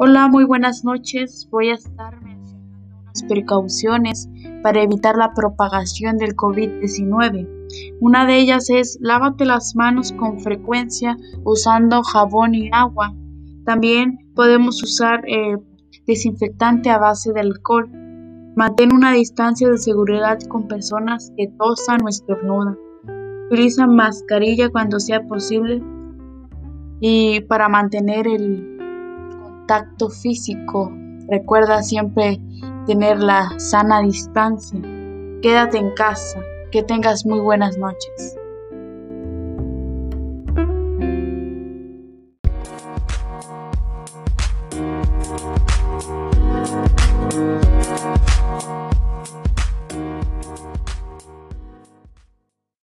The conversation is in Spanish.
Hola, muy buenas noches. Voy a estar mencionando unas precauciones para evitar la propagación del COVID-19. Una de ellas es lávate las manos con frecuencia usando jabón y agua. También podemos usar eh, desinfectante a base de alcohol. Mantén una distancia de seguridad con personas que tosan o estornudan. Utiliza mascarilla cuando sea posible y para mantener el contacto físico. Recuerda siempre tener la sana distancia. Quédate en casa. Que tengas muy buenas noches.